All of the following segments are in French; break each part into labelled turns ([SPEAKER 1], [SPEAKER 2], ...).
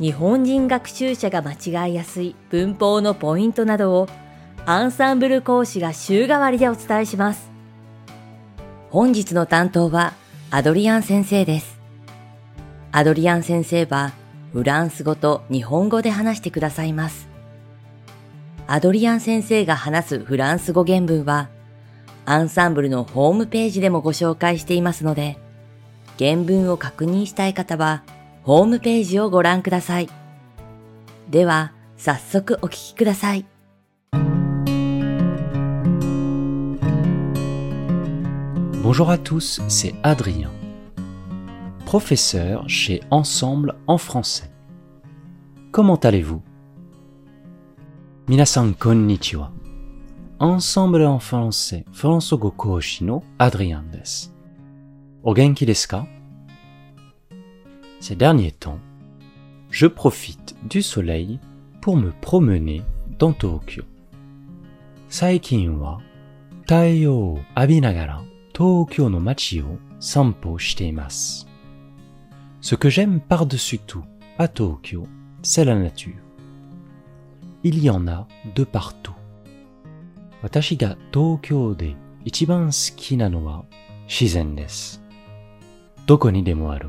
[SPEAKER 1] 日本人学習者が間違いやすい文法のポイントなどをアンサンブル講師が週替わりでお伝えします。本日の担当はアドリアン先生です。アドリアン先生はフランス語と日本語で話してくださいます。アドリアン先生が話すフランス語原文はアンサンブルのホームページでもご紹介していますので原文を確認したい方はホームページをご覧ください。では、早速お聞きください。
[SPEAKER 2] Bonjour à tous, c'est Adrien, professeur chez Ensemble en français. Comment allez-vous Minasan konnichiwa. Ensemble en français, France go koshi no Adrien desu. O genki desu ka ces derniers temps, je profite du soleil pour me promener dans Tokyo. Saikin wa taiyo o abinagara Tokyo no machi o sanpo shite Ce que j'aime par-dessus tout à Tokyo, c'est la nature. Il y en a de partout. Watashi ga Tokyo de ichiban suki na no wa shizen desu. Doko ni demo aru.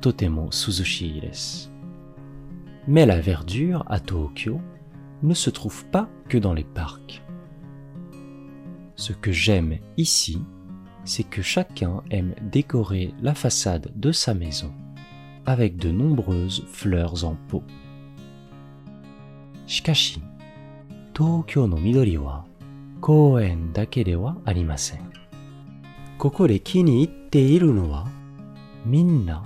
[SPEAKER 2] totemo suzushi Mais la verdure à Tokyo ne se trouve pas que dans les parcs. Ce que j'aime ici, c'est que chacun aime décorer la façade de sa maison avec de nombreuses fleurs en pot. Shikashi, Tokyo no midori wa koen dake de wa arimasen. Koko de kini itte iru no wa minna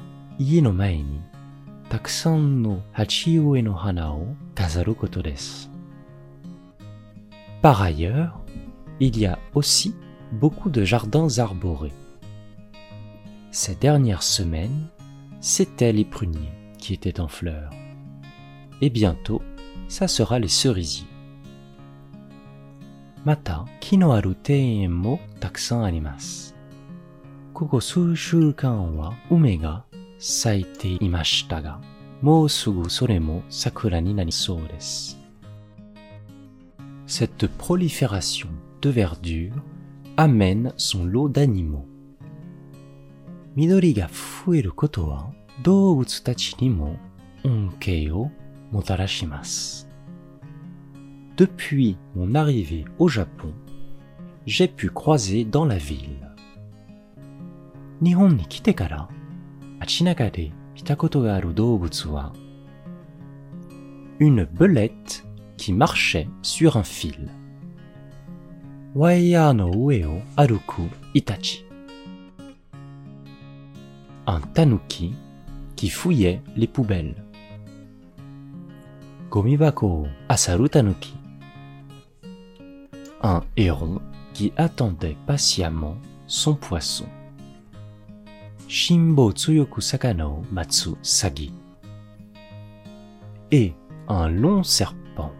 [SPEAKER 2] par ailleurs, il y a aussi beaucoup de jardins arborés. Ces dernières semaines, c'était les pruniers qui étaient en fleurs. Et bientôt, ça sera les cerisiers. Mata, kino aru mo takusan arimasu. Koko sushukan wa ume ga cette prolifération de verdure amène son lot d'animaux. Midori ga fueru koto wa doubutsu tachi ni mo onkei o motarashimasu. Depuis mon arrivée au Japon, j'ai pu croiser dans la ville. Nihon ni kite kara une belette qui marchait sur un fil. Waya no ue o aruku itachi. Un tanuki qui fouillait les poubelles. Gomibako asaru tanuki. Un héron qui attendait patiemment son poisson. Shimbo Tsuyoku Sakano Matsu Sagi. Et un long serpent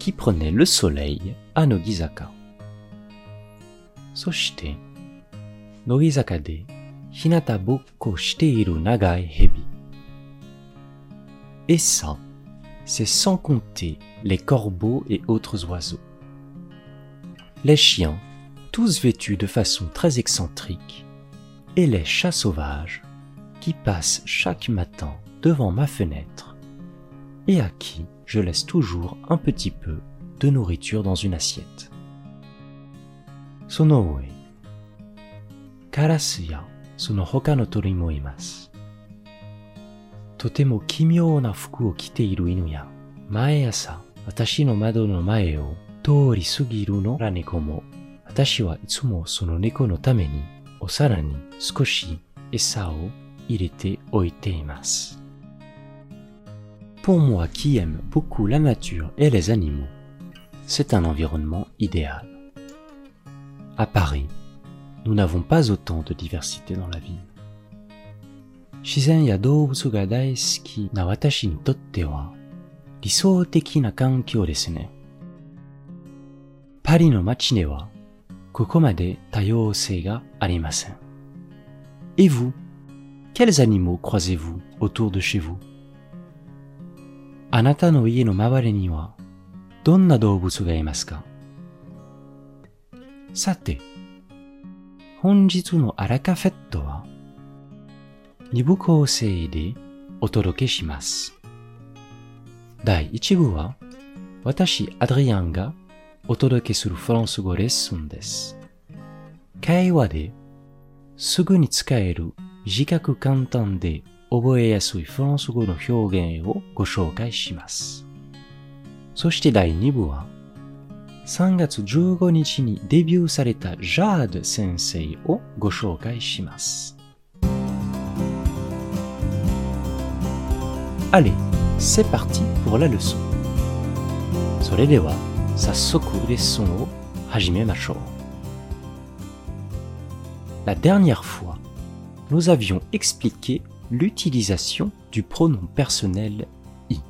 [SPEAKER 2] qui prenait le soleil à Nogizaka. Soshite, Nogizaka de Hinata Nagai Hebi. Et ça, c'est sans compter les corbeaux et autres oiseaux. Les chiens, tous vêtus de façon très excentrique, et les chats sauvages qui passent chaque matin devant ma fenêtre et à qui je laisse toujours un petit peu de nourriture dans une assiette. Sono ue, karasu ya sono hoka no tori mo imasu. Totemo kimyou na fuku o kite iru inu ya, mae asa watashi no mado no mae o tori sugiru no raneko mo, watashi wa itsumo sono neko no tame ni o sara ni sukoshi esa o irete oite imasu. Pour moi qui aime beaucoup la nature et les animaux, c'est un environnement idéal. À Paris, nous n'avons pas autant de diversité dans la ville. Shizen ya doubutsu ga daisuki na watashi ni totte wa lisou teki na ここまで多様性がありません vous? Quels croisez-vous autour de あなたの家の周りにはどんな動物がいますか？さて、本日のアラカフェットは二部構成でお届けします。第一部は私、アドリアンがお届けするフランス語レッスンです。会話ですぐに使える短く簡単で覚えやすいフランス語の表現をご紹介します。そして第2部は、3月15日にデビューされたジャード先生をご紹介します。Allez, c'est parti pour la leçon. それでは、早速 les hajime. La dernière fois, nous avions expliqué l'utilisation du pronom personnel i.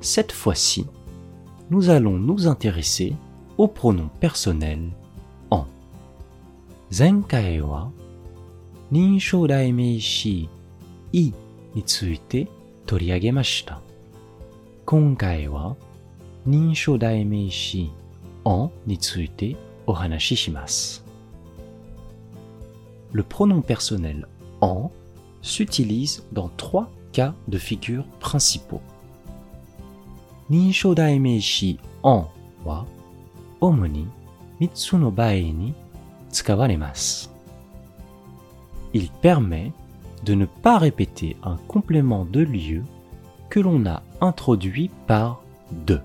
[SPEAKER 2] Cette fois-ci, nous allons nous intéresser au pronom personnel en. I ninsho daimeishi en ni tsuite ohanashi shimasu. Le pronom personnel en s'utilise dans trois cas de figure principaux. Ninsho daimeishi en wa omu ni mitsu no bae ni tsukawaremasu. Il permet de ne pas répéter un complément de lieu que l'on a introduit par de.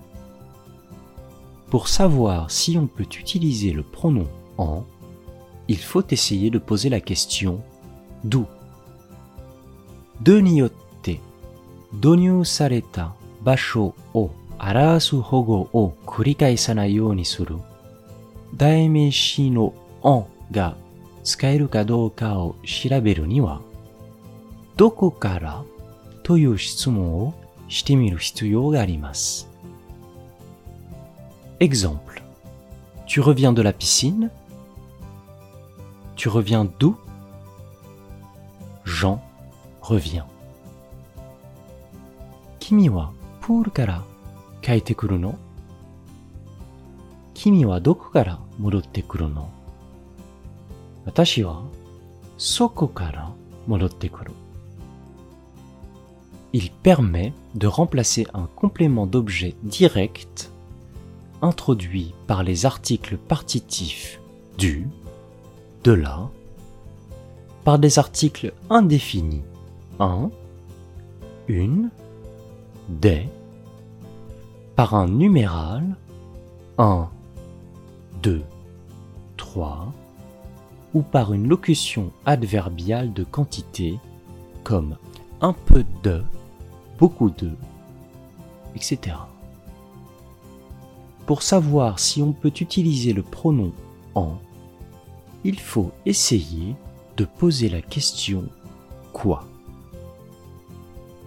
[SPEAKER 2] Pour savoir si on peut utiliser le pronom en, il faut essayer de poser la question d'où 度によって導入された場所を表す保護を繰り返さないようにする代名詞の en が使えるかどうかを調べるにはどこからという質問をしてみる必要があります。Exemple. Tu reviens de la piscine Tu reviens d'où? Jean revient. Kimi wa pool kara kaete kuru no? Kimi wa doko kara modotte kuru no? Watashi wa soko kara modotte kuru. Il permet de remplacer un complément d'objet direct introduit par les articles partitifs du, de la, par des articles indéfinis un, une, des, par un numéral un, deux, trois, ou par une locution adverbiale de quantité comme un peu de, beaucoup de, etc. Pour savoir si on peut utiliser le pronom en, il faut essayer de poser la question quoi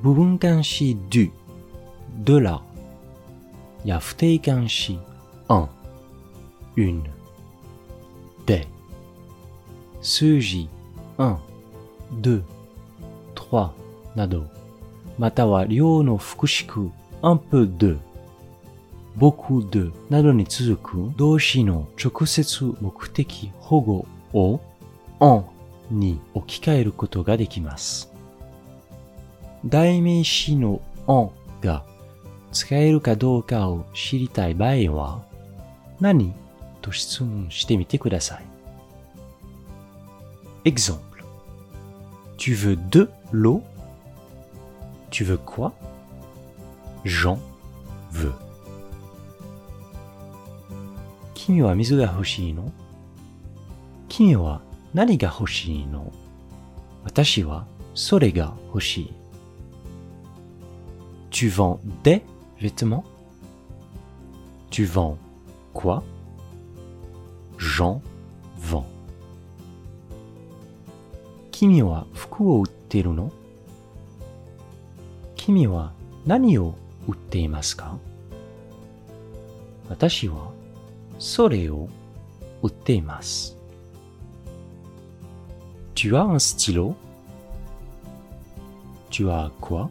[SPEAKER 2] Bubunkanshi du, de là. Yafteikanshi un, une, des. Suji un, deux, trois, nado. Matawa ryo no fukushiku un peu de. Beaucoup de などに続く動詞の直接目的保護を en に置き換えることができます。代名詞の en が使えるかどうかを知りたい場合は、何と質問してみてください。Exemple. Tu veux de l'eau? Tu veux quoi? J'en veux. 君は水が欲しいの？君は何が欲しいの？私はそれが欲しい。Tu vends des vêtements Tu vends quoi J'en vends. 君は服を売っているの？君は何を売っていますか？私はそれを売っています。Tu as un stylo Tu as quoi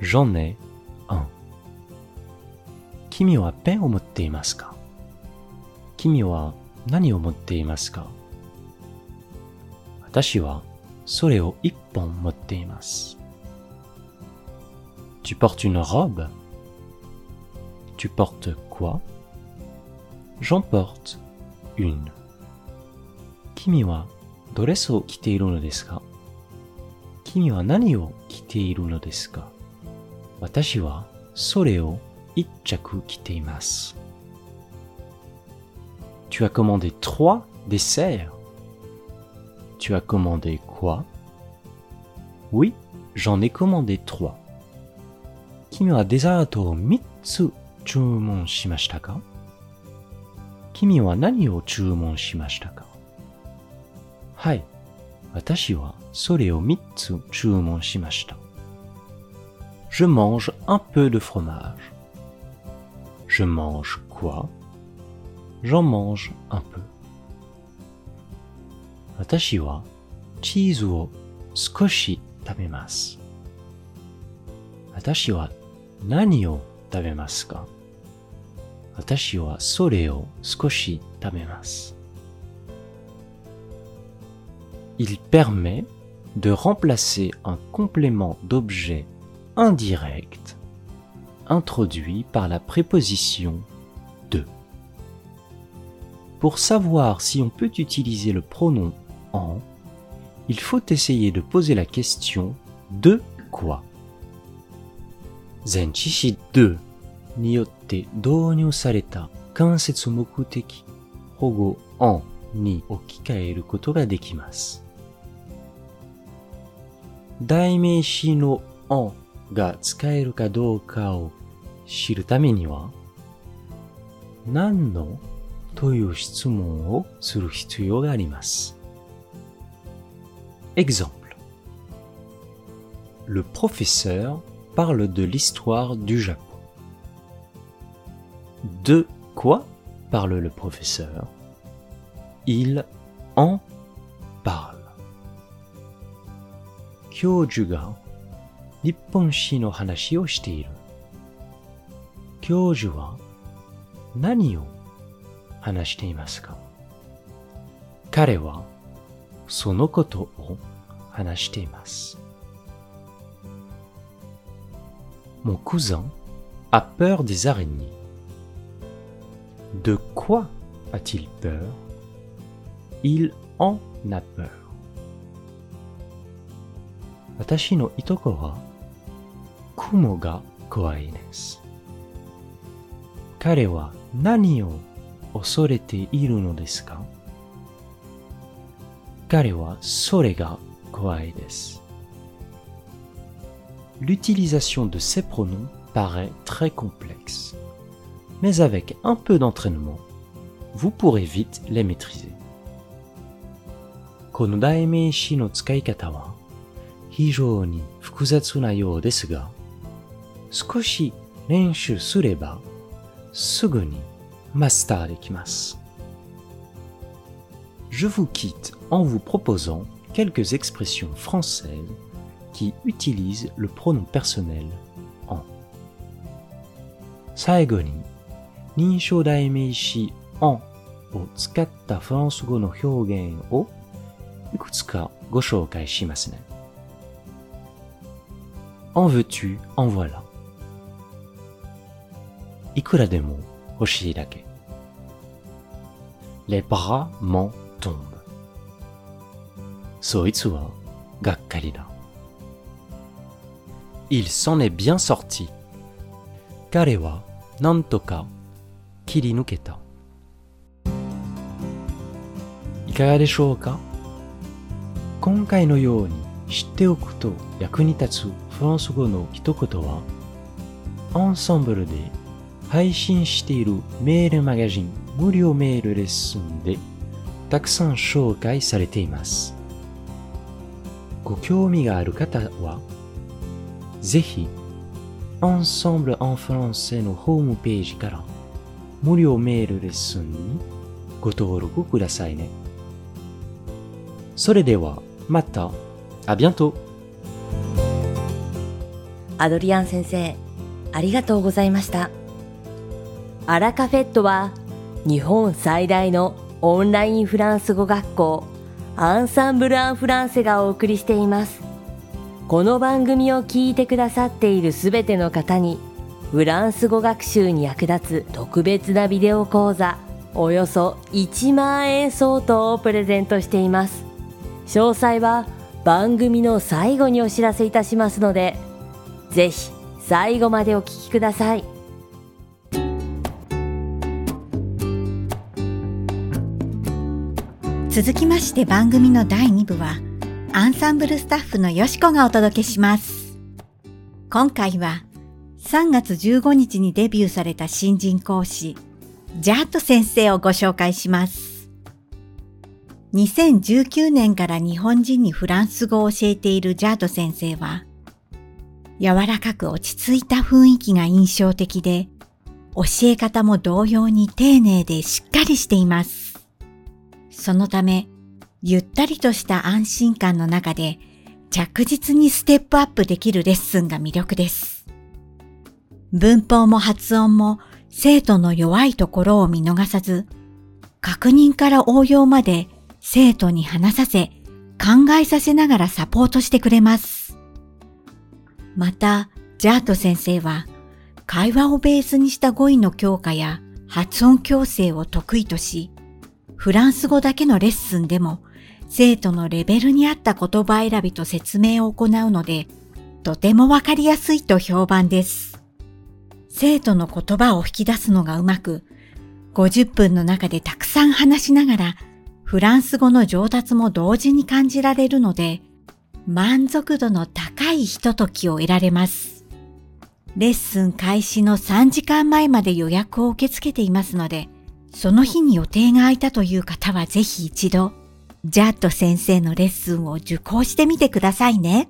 [SPEAKER 2] J'en ai un. 君はペンを持っていますか君は何を持っていますか私はそれを一本持っています。Tu portes une robe Tu portes quoi j'emporte une. Kimi wa dress o kiteiru no desu ka? Kimi wa nani o no desu ka? Watashi wa sore o itchaku. Tu as commandé trois desserts. Tu as commandé quoi? Oui, j'en ai commandé trois. Kimi wa deserto mitsu chumon shimashita ka? 君は何を注文しましたか？はい。私はそれを3つ注文しました。Je mange un peu de fromage. Je mange quoi J'en mange un peu. 私はチーズを少し食べます。私は何を食べますか？私はそれを少し食べます。Il permet de remplacer un complément d'objet indirect introduit par la préposition de. Pour savoir si on peut utiliser le pronom en, il faut essayer de poser la question de quoi 前置詞 de によって導入された間接目的保護 en に置き換えることができます。代名詞の en が使えるかどうかを知るためには何のという質問をする必要があります。Exemple. Le professeur parle de l'histoire du Japon. De quoi parle le professeur? Il en parle. Kyoju ga no hanashi o shiteiru. Kyoju wa nani o hanashite ka? Kare wa sono koto o hanashite. Mon cousin a peur des araignées quoi a-t-il peur? Il en a peur. Watashi no itoko wa kumo ga kowai desu. Kare wa nani o osorete iru no desu ka? Kare wa sore ga kowai desu. L'utilisation de ces pronoms paraît très complexe mais avec un peu d'entraînement, vous pourrez vite les maîtriser. この代名詞の使い方は非常に複雑なようですが、少し練習すればすぐにマスターできます。Je vous quitte en vous proposant quelques expressions françaises qui utilisent le pronom personnel en. 最後に 認証代名詞 en を使ったフランス語の表現をいくつかご紹介しますね。 En veux-tu, en voilà. いくらでも欲しいだけ。Les bras m'en tombent. そいつはがっかりだ。Il s'en est bien sorti. 彼はなんとか 切り抜けた。いかがでしょうか？今回のように知っておくと役に立つフランス語の一言は、アンサンブルで配信しているメールマガジン無料メールレッスンでたくさん紹介されています。ご興味がある方は、ぜひ、Ensemble en français のホームページから無料メールレッスンにご登録くださいね。それでは、また、あ bientôt!
[SPEAKER 1] アドリアン先生、ありがとうございました。アラカフェットは、日本最大のオンラインフランス語学校、アンサンブル・アン・フランセがお送りしています。この番組を聞いてくださっているすべての方に、フランス語学習に役立つ特別なビデオ講座、およそ1万円相当をプレゼントしています。詳細は番組の最後にお知らせいたしますので、ぜひ最後までお聞きください。
[SPEAKER 3] 続きまして番組の第2部は、アンサンブルスタッフのよしこがお届けします。今回は、3月15日にデビューされた新人講師、ジャート先生をご紹介します。2019年から日本人にフランス語を教えているジャート先生は、柔らかく落ち着いた雰囲気が印象的で、教え方も同様に丁寧でしっかりしています。そのため、ゆったりとした安心感の中で着実にステップアップできるレッスンが魅力です。文法も発音も生徒の弱いところを見逃さず、確認から応用まで生徒に話させ、考えさせながらサポートしてくれます。また、ジャート先生は、会話をベースにした語彙の強化や発音矯正を得意とし、フランス語だけのレッスンでも生徒のレベルに合った言葉選びと説明を行うので、とてもわかりやすいと評判です。生徒の言葉を引き出すのがうまく、50分の中でたくさん話しながら、フランス語の上達も同時に感じられるので、満足度の高いひとときを得られます。レッスン開始の3時間前まで予約を受け付けていますので、その日に予定が空いたという方はぜひ一度、ジャット先生のレッスンを受講してみてくださいね。